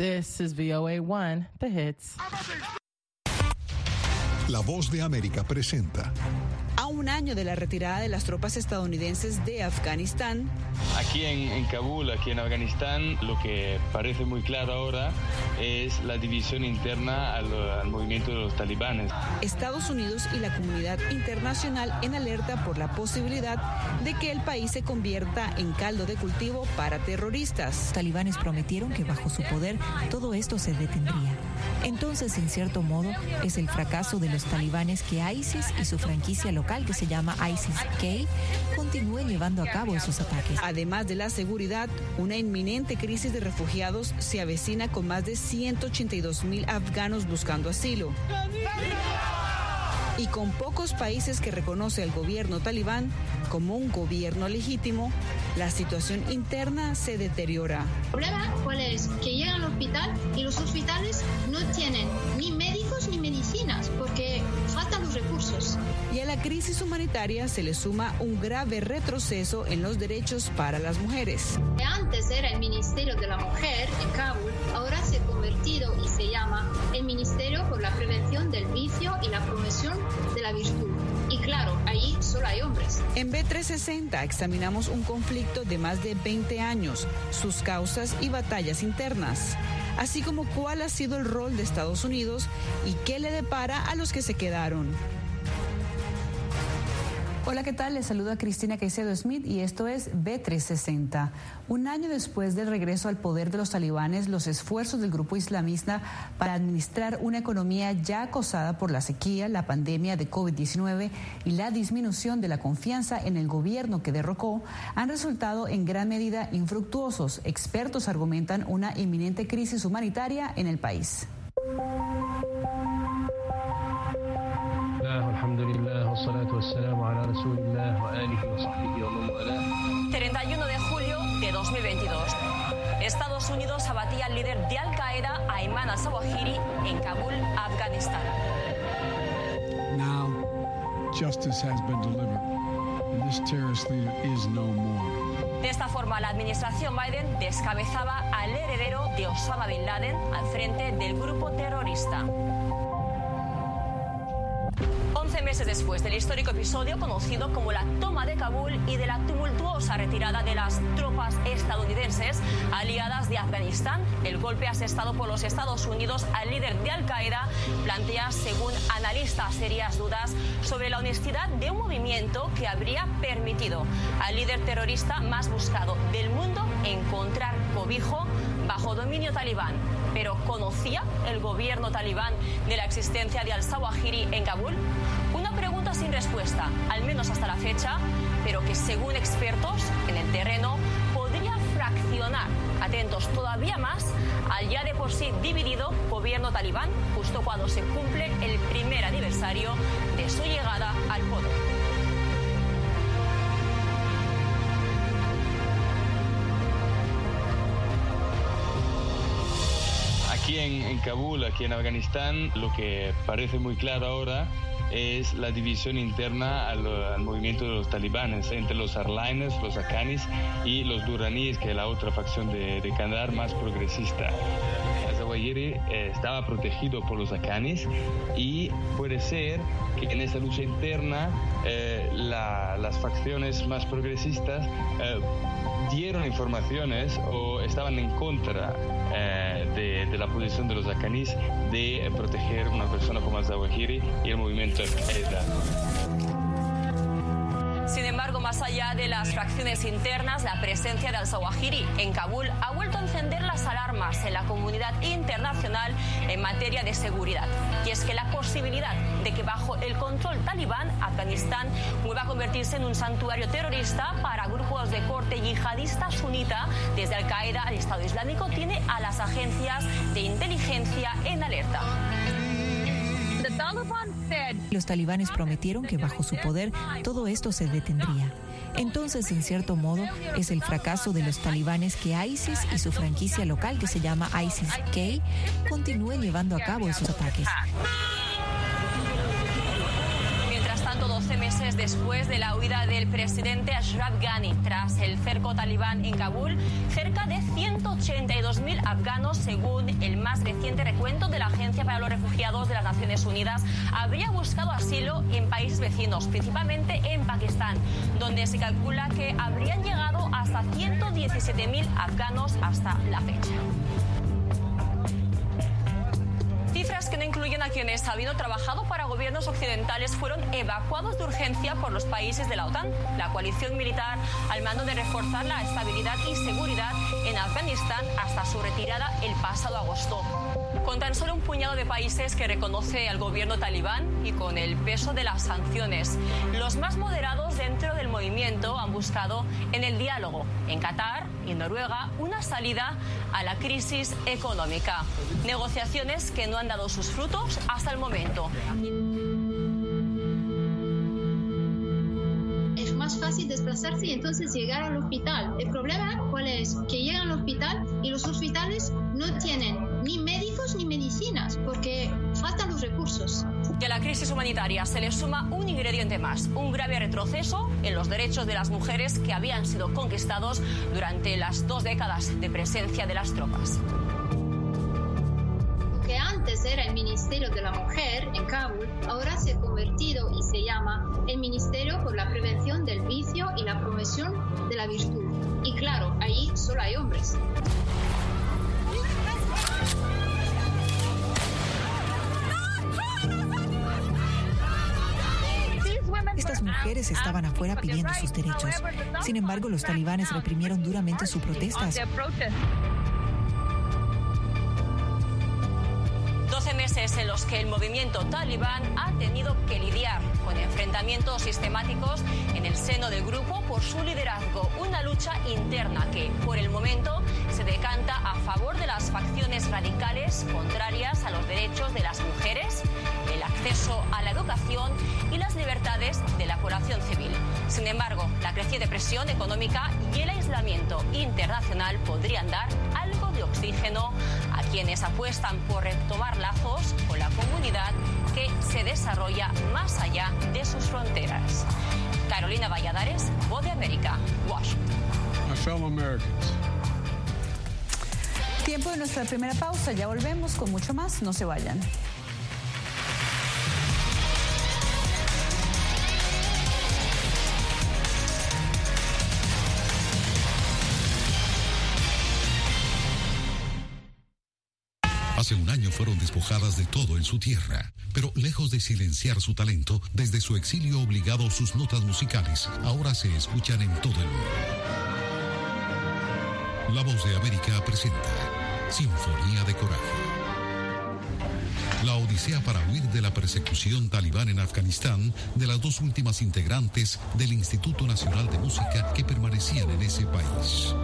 This is VOA1, The Hits. La voz de América presenta. Un año de la retirada de las tropas estadounidenses de Afganistán. Aquí en, en, Kabul, aquí en Afganistán, lo que parece muy claro ahora es la división interna al, al movimiento de los talibanes. Estados Unidos y la comunidad internacional en alerta por la posibilidad de que el país se convierta en caldo de cultivo para terroristas. Los talibanes prometieron que bajo su poder todo esto se detendría. Entonces, en cierto modo, es el fracaso de los talibanes que ISIS y su franquicia local que se llama ISIS-K continúen llevando a cabo esos ataques. Además de la seguridad, una inminente crisis de refugiados se avecina con más de 182 mil afganos buscando asilo. Y con pocos países que reconoce al gobierno talibán como un gobierno legítimo, la situación interna se deteriora. ¿El problema cuál es? Que llegan al hospital y los hospitales no tienen ni médicos ni medicinas porque faltan los recursos. Y a la crisis humanitaria se le suma un grave retroceso en los derechos para las mujeres. Antes era el Ministerio de la Mujer en Kabul, ahora y se llama el Ministerio por la Prevención del Vicio y la Promoción de la Virtud. Y claro, ahí solo hay hombres. En B360 examinamos un conflicto de más de 20 años, sus causas y batallas internas, así como cuál ha sido el rol de Estados Unidos y qué le depara a los que se quedaron. Hola, ¿qué tal? Les saluda Cristina Caicedo Smith y esto es B360. Un año después del regreso al poder de los talibanes, los esfuerzos del grupo islamista para administrar una economía ya acosada por la sequía, la pandemia de COVID-19 y la disminución de la confianza en el gobierno que derrocó han resultado en gran medida infructuosos. Expertos argumentan una inminente crisis humanitaria en el país. 31 de julio de 2022. Estados Unidos abatía al líder de Al Qaeda, Ayman al-Zawahiri, en Kabul, Afganistán. Now, justice has been delivered, and this terrorist leader is no more. De esta forma, la administración Biden descabezaba al heredero de Osama Bin Laden al frente del grupo terrorista. 11 meses después del histórico episodio conocido como la toma de Kabul y de la tumultuosa retirada de las tropas estadounidenses aliadas de Afganistán, el golpe asestado por los Estados Unidos al líder de Al Qaeda plantea, según analistas, serias dudas sobre la honestidad de un movimiento que habría permitido al líder terrorista más buscado del mundo encontrar cobijo bajo dominio talibán. Pero ¿conocía el gobierno talibán de la existencia de al-Zawahiri en Kabul? Sin respuesta, al menos hasta la fecha, pero que según expertos en el terreno podría fraccionar, atentos todavía más, al ya de por sí dividido gobierno talibán, justo cuando se cumple el primer aniversario de su llegada al poder. Aquí en, Kabul, aquí en Afganistán, lo que parece muy claro ahora es la división interna al, movimiento de los talibanes entre los arlaines, los akanis y los duraníes, que es la otra facción de, de Kandahar más progresista. Zawahiri eh, estaba protegido por los akanis y puede ser que en esa lucha interna eh, la, las facciones más progresistas eh, dieron informaciones o estaban en contra de, de, la posición de los akanis de proteger una persona como Zawahiri y el movimiento Al-Qaeda. Embargo, más allá de las fracciones internas, la presencia de al-Zawahiri en Kabul ha vuelto a encender las alarmas en la comunidad internacional en materia de seguridad. Y es que la posibilidad de que bajo el control talibán, Afganistán vuelva a convertirse en un santuario terrorista para grupos de corte yihadista sunita, desde Al-Qaeda al Estado Islámico, tiene a las agencias de inteligencia en alerta. Los talibanes prometieron que bajo su poder todo esto se detendría. Entonces, en cierto modo, es el fracaso de los talibanes que ISIS y su franquicia local que se llama ISIS-K continúen llevando a cabo esos ataques. Mientras tanto, 12 meses después de la huida del presidente Ashraf Ghani tras el cerco talibán en Kabul, cerca de 182.000 afganos, según el más reciente recuento de la Agencia para los Refugiados de las Naciones Unidas, habría buscado asilo en países vecinos, principalmente en Pakistán, donde se calcula que habrían llegado hasta 117.000 afganos hasta la fecha. Que no incluyen a quienes, habiendo trabajado para gobiernos occidentales, fueron evacuados de urgencia por los países de la OTAN, la coalición militar al mando de reforzar la estabilidad y seguridad en Afganistán hasta su retirada el pasado agosto con tan solo un puñado de países que reconoce al gobierno talibán y con el peso de las sanciones. Los más moderados dentro del movimiento han buscado en el diálogo en Qatar y Noruega una salida a la crisis económica. Negociaciones que no han dado sus frutos hasta el momento. Es más fácil desplazarse y entonces llegar al hospital. El problema cuál es? Que llegan al hospital y los hospitales no tienen ni médicos ni medicinas porque faltan los recursos. Y a la crisis humanitaria se le suma un ingrediente más, un grave retroceso en los derechos de las mujeres que habían sido conquistados durante las dos décadas de presencia de las tropas. Lo que antes era el Ministerio de la Mujer en Kabul, ahora se ha convertido y se llama el Ministerio por la Prevención del Vicio y la Promoción de la Virtud. Y claro, ahí solo hay hombres. Mujeres estaban afuera pidiendo sus derechos. Sin embargo, los talibanes reprimieron duramente sus protestas. 12 meses en los que el movimiento talibán ha tenido que lidiar con enfrentamientos sistemáticos en el seno del grupo por su liderazgo, una lucha interna que por el momento se decanta a favor de las facciones radicales contrarias a los derechos de las mujeres, el acceso a la educación y las libertades de la población civil. Sin embargo, la creciente presión económica y el aislamiento internacional podrían dar algo de oxígeno a quienes apuestan por retomar lazos con la comunidad que se desarrolla más allá de sus fronteras. Carolina Valladares, Voz de América, Washington. My fellow Americans. Tiempo de nuestra primera pausa. Ya volvemos con mucho más. No se vayan. Fueron despojadas de todo en su tierra, pero lejos de silenciar su talento, desde su exilio obligado sus notas musicales ahora se escuchan en todo el mundo. La voz de América presenta Sinfonía de Coraje. La odisea para huir de la persecución talibán en Afganistán de las dos últimas integrantes del Instituto Nacional de Música que permanecían en ese país.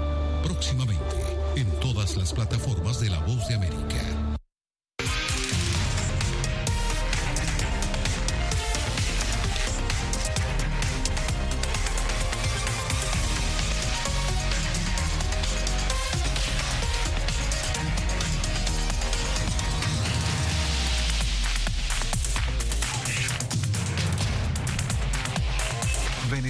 Próximamente, en todas las plataformas de La Voz de América.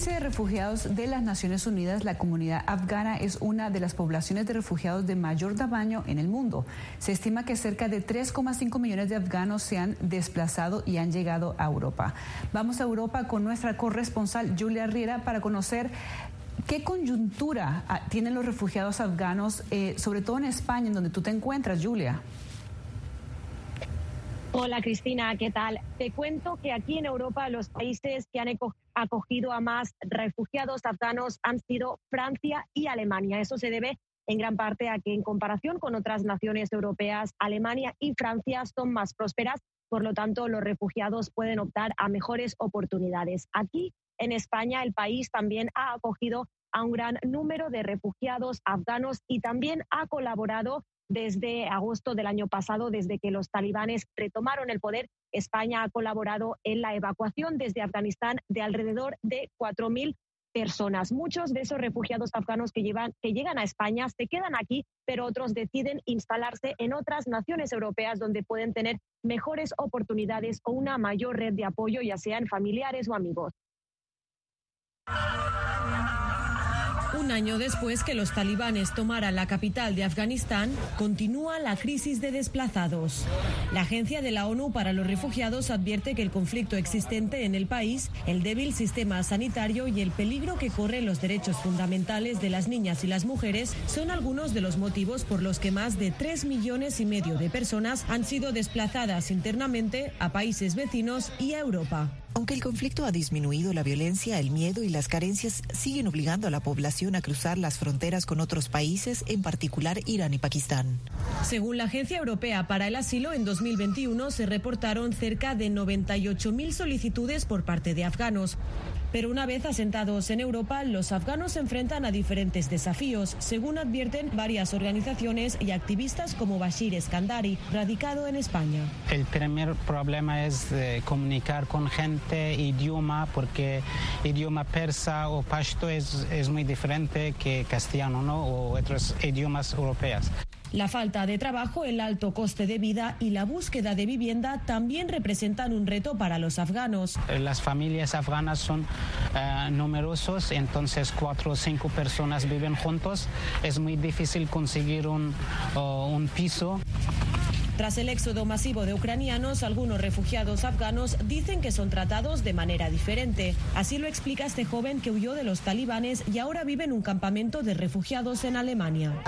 Agencia de Refugiados de las Naciones Unidas, la comunidad afgana es una de las poblaciones de refugiados de mayor tamaño en el mundo. Se estima que cerca de 3,5 millones de afganos se han desplazado y han llegado a Europa. Vamos a Europa con nuestra corresponsal Julia Riera para conocer ¿Qué coyuntura ah, tienen los refugiados afganos, eh, sobre todo en España, en donde tú te encuentras, Julia? Hola Cristina, ¿qué tal? Te cuento que aquí en Europa los países que han acogido a más refugiados afganos han sido Francia y Alemania. Eso se debe en gran parte a que en comparación con otras naciones europeas, Alemania y Francia son más prósperas, por lo tanto los refugiados pueden optar a mejores oportunidades. Aquí en España el país también ha acogido a un gran número de refugiados afganos y también ha colaborado desde agosto del año pasado, desde que los talibanes retomaron el poder, España ha colaborado en la evacuación desde Afganistán de alrededor de 4.000 personas. Muchos de esos refugiados afganos que, llevan, que llegan a España se quedan aquí, pero otros deciden instalarse en otras naciones europeas donde pueden tener mejores oportunidades o una mayor red de apoyo, ya sean familiares o amigos. Un año después que los talibanes tomaran la capital de Afganistán, continúa la crisis de desplazados. La Agencia de la ONU para los Refugiados advierte que el conflicto existente en el país, el débil sistema sanitario y el peligro que corren los derechos fundamentales de las niñas y las mujeres son algunos de los motivos por los que más de 3 millones y medio de personas han sido desplazadas internamente a países vecinos y a Europa. Aunque el conflicto ha disminuido, la violencia, el miedo y las carencias siguen obligando a la población a cruzar las fronteras con otros países, en particular Irán y Pakistán. Según la Agencia Europea para el Asilo, en 2021 se reportaron cerca de 98.000 solicitudes por parte de afganos. Pero una vez asentados en Europa, los afganos se enfrentan a diferentes desafíos, según advierten varias organizaciones y activistas como Bashir Eskandari, radicado en España. El primer problema es eh, comunicar con gente, idioma, porque idioma persa o pashto es, es muy diferente que castellano ¿no? o otros idiomas europeos. La falta de trabajo, el alto coste de vida y la búsqueda de vivienda también representan un reto para los afganos. Las familias afganas son uh, numerosos, entonces cuatro o cinco personas viven juntos. Es muy difícil conseguir un, un piso. Tras el éxodo masivo de ucranianos, algunos refugiados afganos dicen que son tratados de manera diferente. Así lo explica este joven que huyó de los talibanes y ahora vive en un campamento de refugiados en Alemania.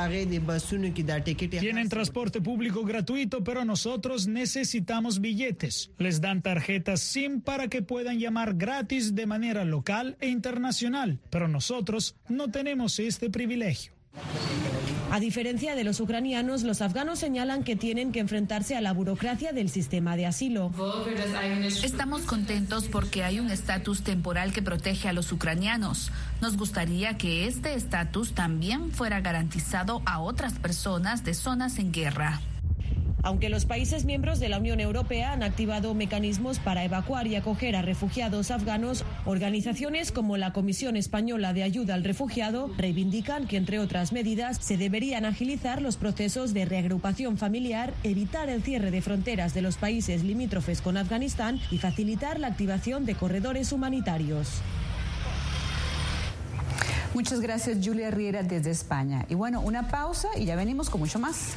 Tienen transporte público gratuito, pero nosotros necesitamos billetes. Les dan tarjetas SIM para que puedan llamar gratis de manera local e internacional, pero nosotros no tenemos este privilegio. A diferencia de los ucranianos, los afganos señalan que tienen que enfrentarse a la burocracia del sistema de asilo. Estamos contentos porque hay un estatus temporal que protege a los ucranianos. Nos gustaría que este estatus también fuera garantizado a otras personas de zonas en guerra. Aunque los países miembros de la Unión Europea han activado mecanismos para evacuar y acoger a refugiados afganos, organizaciones como la Comisión Española de Ayuda al Refugiado reivindican que, entre otras medidas, se deberían agilizar los procesos de reagrupación familiar, evitar el cierre de fronteras de los países limítrofes con Afganistán y facilitar la activación de corredores humanitarios. Muchas gracias, Julia Riera, desde España. Y bueno, una pausa y ya venimos con mucho más.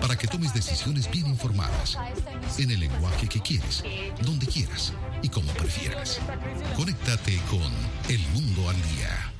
Para que tomes decisiones bien informadas. En el lenguaje que quieres, donde quieras y como prefieras. Conéctate con El Mundo al Día.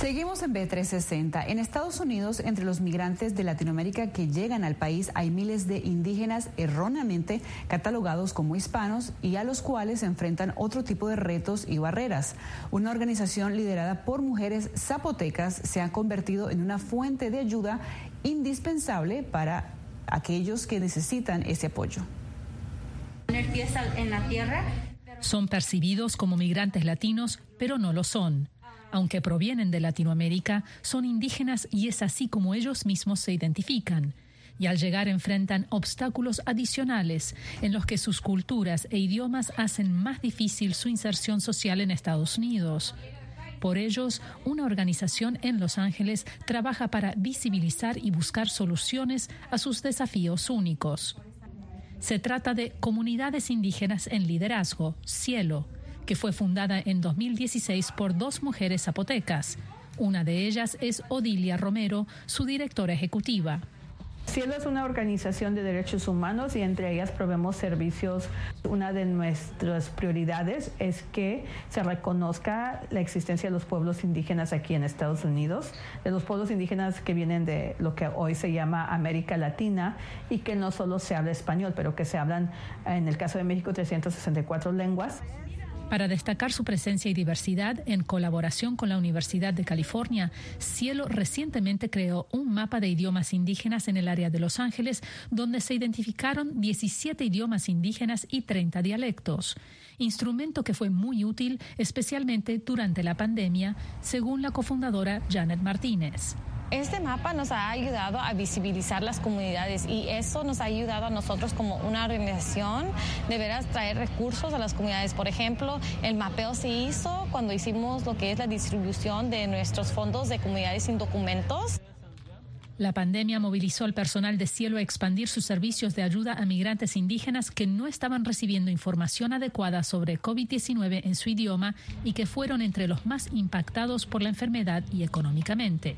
Seguimos en B360. En Estados Unidos, entre los migrantes de Latinoamérica que llegan al país, hay miles de indígenas erróneamente catalogados como hispanos y a los cuales se enfrentan otro tipo de retos y barreras. Una organización liderada por mujeres zapotecas se ha convertido en una fuente de ayuda indispensable para aquellos que necesitan ese apoyo. en la tierra. Son percibidos como migrantes latinos, pero no lo son aunque provienen de Latinoamérica, son indígenas y es así como ellos mismos se identifican. Y al llegar enfrentan obstáculos adicionales en los que sus culturas e idiomas hacen más difícil su inserción social en Estados Unidos. Por ellos, una organización en Los Ángeles trabaja para visibilizar y buscar soluciones a sus desafíos únicos. Se trata de Comunidades Indígenas en Liderazgo, Cielo, que fue fundada en 2016 por dos mujeres zapotecas. Una de ellas es Odilia Romero, su directora ejecutiva. Cielo es una organización de derechos humanos y entre ellas proveemos servicios. Una de nuestras prioridades es que se reconozca la existencia de los pueblos indígenas aquí en Estados Unidos, de los pueblos indígenas que vienen de lo que hoy se llama América Latina y que no solo se habla español, pero que se hablan en el caso de México 364 lenguas. Para destacar su presencia y diversidad, en colaboración con la Universidad de California, Cielo recientemente creó un mapa de idiomas indígenas en el área de Los Ángeles, donde se identificaron 17 idiomas indígenas y 30 dialectos instrumento que fue muy útil especialmente durante la pandemia, según la cofundadora Janet Martínez. Este mapa nos ha ayudado a visibilizar las comunidades y eso nos ha ayudado a nosotros como una organización de veras traer recursos a las comunidades. Por ejemplo, el mapeo se hizo cuando hicimos lo que es la distribución de nuestros fondos de comunidades sin documentos. La pandemia movilizó al personal de Cielo a expandir sus servicios de ayuda a migrantes indígenas que no estaban recibiendo información adecuada sobre COVID-19 en su idioma y que fueron entre los más impactados por la enfermedad y económicamente.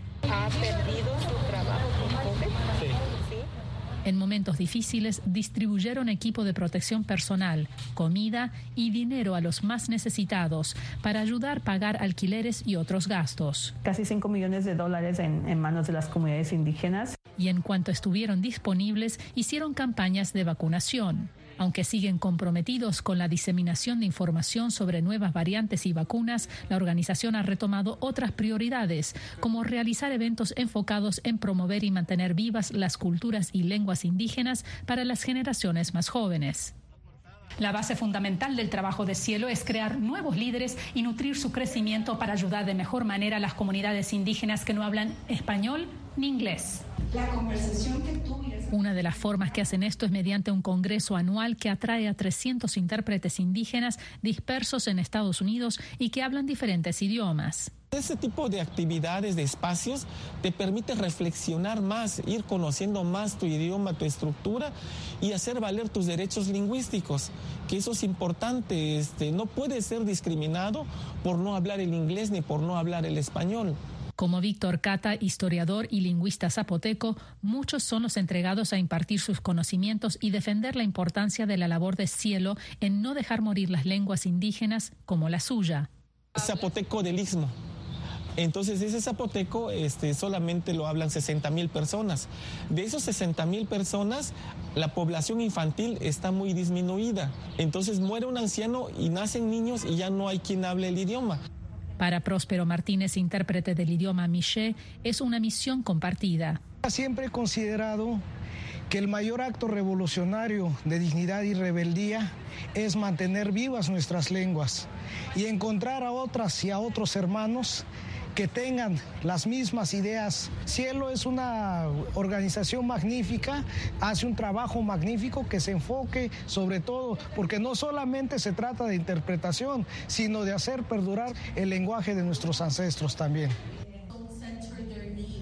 En momentos difíciles distribuyeron equipo de protección personal, comida y dinero a los más necesitados para ayudar a pagar alquileres y otros gastos. Casi 5 millones de dólares en, en manos de las comunidades indígenas. Y en cuanto estuvieron disponibles, hicieron campañas de vacunación. Aunque siguen comprometidos con la diseminación de información sobre nuevas variantes y vacunas, la organización ha retomado otras prioridades, como realizar eventos enfocados en promover y mantener vivas las culturas y lenguas indígenas para las generaciones más jóvenes. La base fundamental del trabajo de Cielo es crear nuevos líderes y nutrir su crecimiento para ayudar de mejor manera a las comunidades indígenas que no hablan español ni inglés. La conversación que tú Una de las formas que hacen esto es mediante un congreso anual que atrae a 300 intérpretes indígenas dispersos en Estados Unidos y que hablan diferentes idiomas. Ese tipo de actividades, de espacios, te permite reflexionar más, ir conociendo más tu idioma, tu estructura y hacer valer tus derechos lingüísticos, que eso es importante. Este, no puedes ser discriminado por no hablar el inglés ni por no hablar el español. Como Víctor Cata, historiador y lingüista zapoteco, muchos son los entregados a impartir sus conocimientos y defender la importancia de la labor de cielo en no dejar morir las lenguas indígenas como la suya. Zapoteco del Istmo Entonces ese zapoteco este, solamente lo hablan 60 mil personas. De esos 60 mil personas, la población infantil está muy disminuida. Entonces muere un anciano y nacen niños y ya no hay quien hable el idioma. Para Próspero Martínez, intérprete del idioma Miché, es una misión compartida. Siempre he considerado que el mayor acto revolucionario de dignidad y rebeldía es mantener vivas nuestras lenguas y encontrar a otras y a otros hermanos que tengan las mismas ideas. Cielo es una organización magnífica, hace un trabajo magnífico que se enfoque sobre todo, porque no solamente se trata de interpretación, sino de hacer perdurar el lenguaje de nuestros ancestros también.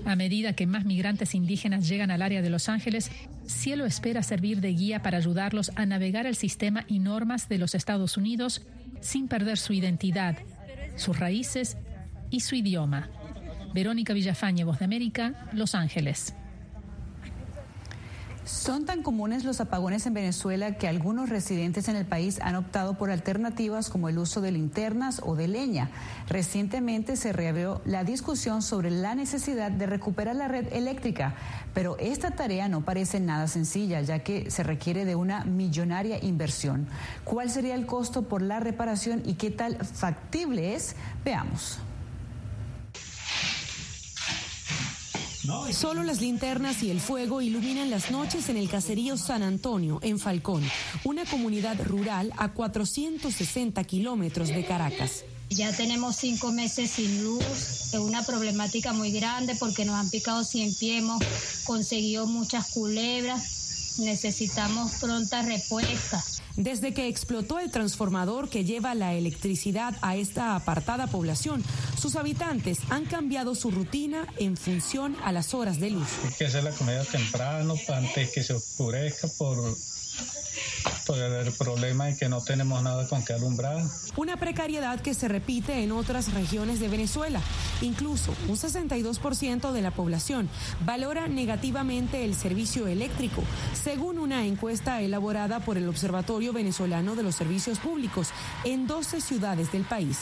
A medida que más migrantes indígenas llegan al área de Los Ángeles, Cielo espera servir de guía para ayudarlos a navegar el sistema y normas de los Estados Unidos sin perder su identidad, sus raíces y su idioma. Verónica Villafañe, Voz de América, Los Ángeles. Son tan comunes los apagones en Venezuela que algunos residentes en el país han optado por alternativas como el uso de linternas o de leña. Recientemente se reabrió la discusión sobre la necesidad de recuperar la red eléctrica, pero esta tarea no parece nada sencilla ya que se requiere de una millonaria inversión. ¿Cuál sería el costo por la reparación y qué tal factible es? Veamos. Solo las linternas y el fuego iluminan las noches en el caserío San Antonio, en Falcón, una comunidad rural a 460 kilómetros de Caracas. Ya tenemos cinco meses sin luz, es una problemática muy grande porque nos han picado cien pie, hemos conseguido muchas culebras, necesitamos pronta respuesta. Desde que explotó el transformador que lleva la electricidad a esta apartada población, sus habitantes han cambiado su rutina en función a las horas de luz. Hay que hacer la comida temprano antes que se oscurezca por por el problema de que no tenemos nada con que alumbrar. Una precariedad que se repite en otras regiones de Venezuela. Incluso un 62% de la población valora negativamente el servicio eléctrico, según una encuesta elaborada por el Observatorio Venezolano de los Servicios Públicos en 12 ciudades del país.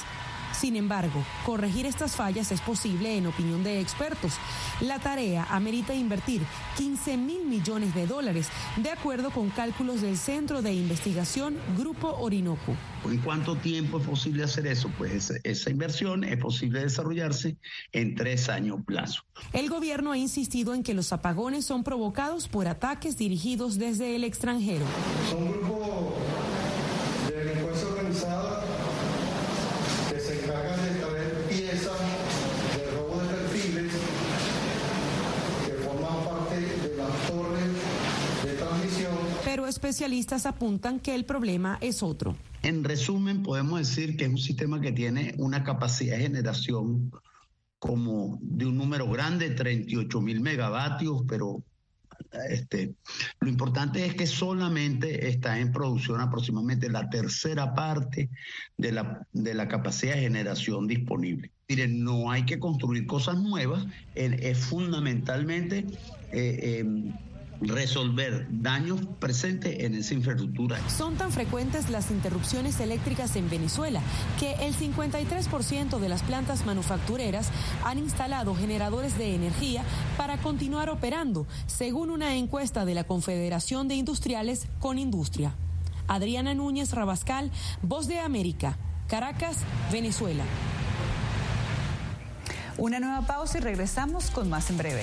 Sin embargo, corregir estas fallas es posible en opinión de expertos. La tarea amerita invertir 15 mil millones de dólares, de acuerdo con cálculos del Centro de Investigación Grupo Orinoco. ¿En cuánto tiempo es posible hacer eso? Pues esa inversión es posible desarrollarse en tres años plazo. El gobierno ha insistido en que los apagones son provocados por ataques dirigidos desde el extranjero. Son grupos de delincuencia organizada que se encargan de traer piezas de robo de perfiles que forman parte de las torres de transmisión. Pero especialistas apuntan que el problema es otro. En resumen, podemos decir que es un sistema que tiene una capacidad de generación como de un número grande, 38 mil megavatios, pero este, lo importante es que solamente está en producción aproximadamente la tercera parte de la, de la capacidad de generación disponible. Miren, no hay que construir cosas nuevas, es fundamentalmente eh, eh, resolver daños presentes en esa infraestructura. Son tan frecuentes las interrupciones eléctricas en Venezuela que el 53% de las plantas manufactureras han instalado generadores de energía para continuar operando, según una encuesta de la Confederación de Industriales con Industria. Adriana Núñez Rabascal, Voz de América, Caracas, Venezuela. Una nueva pausa y regresamos con más en breve.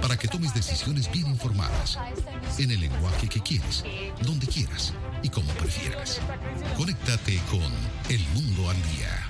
para que tomes decisiones bien informadas, en el lenguaje que quieres, donde quieras y como prefieras. Conéctate con El Mundo al Día.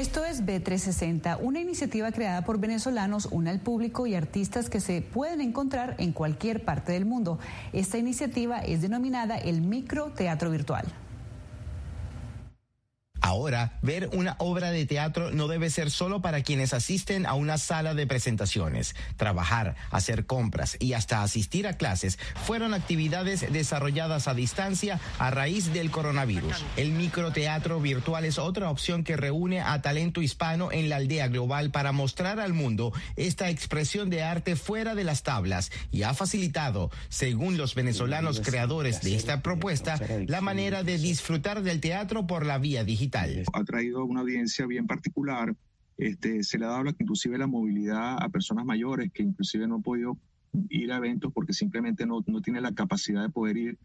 Esto es B360, una iniciativa creada por venezolanos, una al público y artistas que se pueden encontrar en cualquier parte del mundo. Esta iniciativa es denominada el microteatro virtual. Ahora, ver una obra de teatro no debe ser solo para quienes asisten a una sala de presentaciones. Trabajar, hacer compras y hasta asistir a clases fueron actividades desarrolladas a distancia a raíz del coronavirus. El microteatro virtual es otra opción que reúne a talento hispano en la aldea global para mostrar al mundo esta expresión de arte fuera de las tablas y ha facilitado, según los venezolanos creadores de esta propuesta, la manera de disfrutar del teatro por la vía digital. Ha traído una audiencia bien particular. Este, se le ha dado inclusive la movilidad a personas mayores que inclusive no han podido ir a eventos porque simplemente no, no tienen la capacidad de poder ir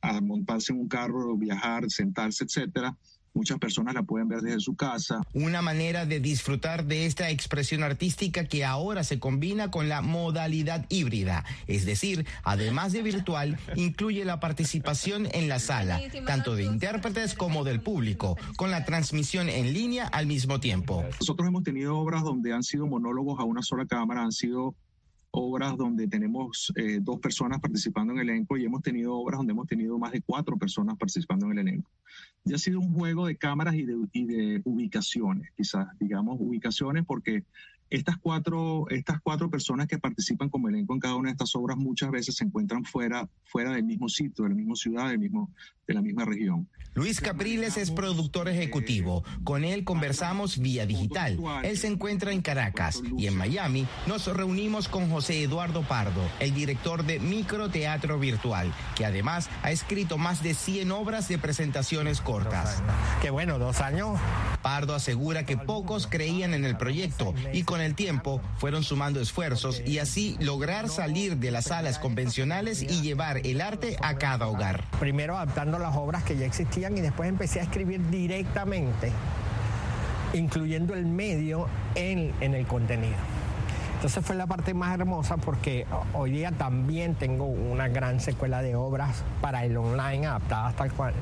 a montarse en un carro, viajar, sentarse, etcétera. Muchas personas la pueden ver desde su casa. Una manera de disfrutar de esta expresión artística que ahora se combina con la modalidad híbrida, es decir, además de virtual, incluye la participación en la sala, tanto de intérpretes como del público, con la transmisión en línea al mismo tiempo. Nosotros hemos tenido obras donde han sido monólogos a una sola cámara, han sido obras donde tenemos eh, dos personas participando en el elenco y hemos tenido obras donde hemos tenido más de cuatro personas participando en el elenco. Ya ha sido un juego de cámaras y de, y de ubicaciones, quizás, digamos, ubicaciones porque estas cuatro, estas cuatro personas que participan como elenco en cada una de estas obras muchas veces se encuentran fuera, fuera del mismo sitio, de la misma ciudad, del mismo, de la misma región. Luis Capriles es productor ejecutivo. Con él conversamos vía digital. Él se encuentra en Caracas y en Miami nos reunimos con José Eduardo Pardo, el director de Microteatro Virtual, que además ha escrito más de 100 obras de presentaciones cortas. Qué bueno, dos años. Pardo asegura que pocos creían en el proyecto y con el tiempo fueron sumando esfuerzos y así lograr salir de las salas convencionales y llevar el arte a cada hogar. Primero adaptando las obras que ya existían y después empecé a escribir directamente, incluyendo el medio en, en el contenido. Entonces fue la parte más hermosa porque hoy día también tengo una gran secuela de obras para el online adaptadas tal cual.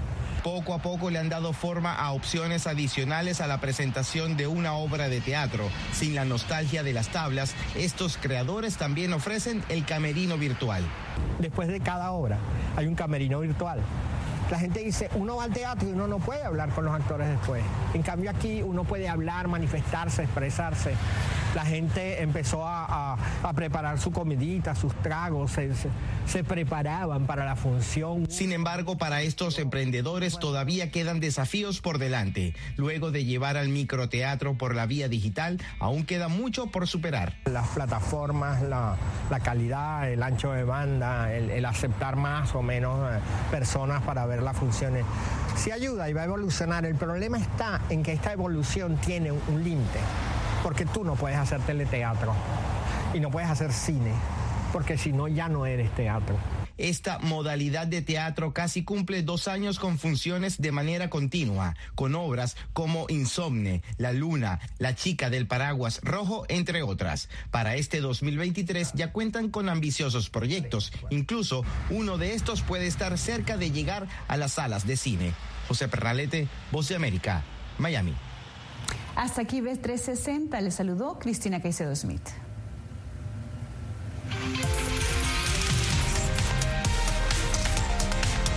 Poco a poco le han dado forma a opciones adicionales a la presentación de una obra de teatro. Sin la nostalgia de las tablas, estos creadores también ofrecen el camerino virtual. Después de cada obra hay un camerino virtual. La gente dice, uno va al teatro y uno no puede hablar con los actores después. En cambio aquí uno puede hablar, manifestarse, expresarse. La gente empezó a, a, a preparar su comidita, sus tragos, se, se, se preparaban para la función. Sin embargo, para estos emprendedores todavía quedan desafíos por delante. Luego de llevar al microteatro por la vía digital, aún queda mucho por superar. Las plataformas, la, la calidad, el ancho de banda, el, el aceptar más o menos eh, personas para ver las funciones, sí ayuda y va a evolucionar. El problema está en que esta evolución tiene un, un límite, porque tú no puedes hacer teleteatro y no puedes hacer cine, porque si no ya no eres teatro. Esta modalidad de teatro casi cumple dos años con funciones de manera continua, con obras como Insomne, La Luna, La Chica del Paraguas Rojo, entre otras. Para este 2023 ya cuentan con ambiciosos proyectos. Incluso uno de estos puede estar cerca de llegar a las salas de cine. José Perralete, Voz de América, Miami. Hasta aquí B360, le saludó Cristina Caicedo Smith.